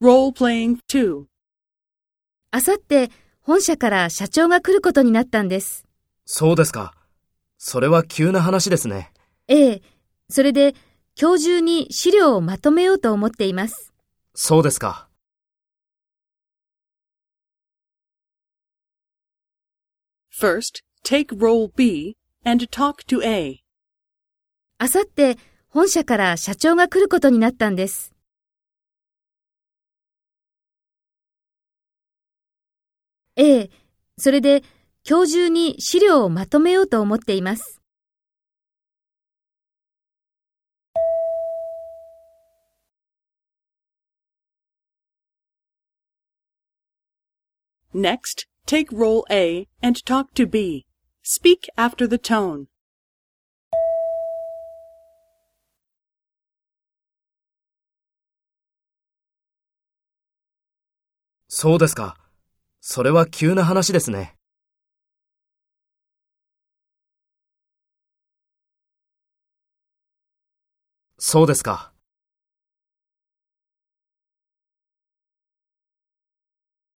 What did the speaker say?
Role-playing 2. あさって本社から社長が来ることになったんです。そうですか。それは急な話ですね。ええ、それで今日中に資料をまとめようと思っています。そうですか。First, take role B and talk to A. あさって本社から社長が来ることになったんです。ええ、それで今日中に資料をまとめようと思っています。Next, take role A and talk to B. Speak after the tone. そうですか。それは急な話ですね。そうですか。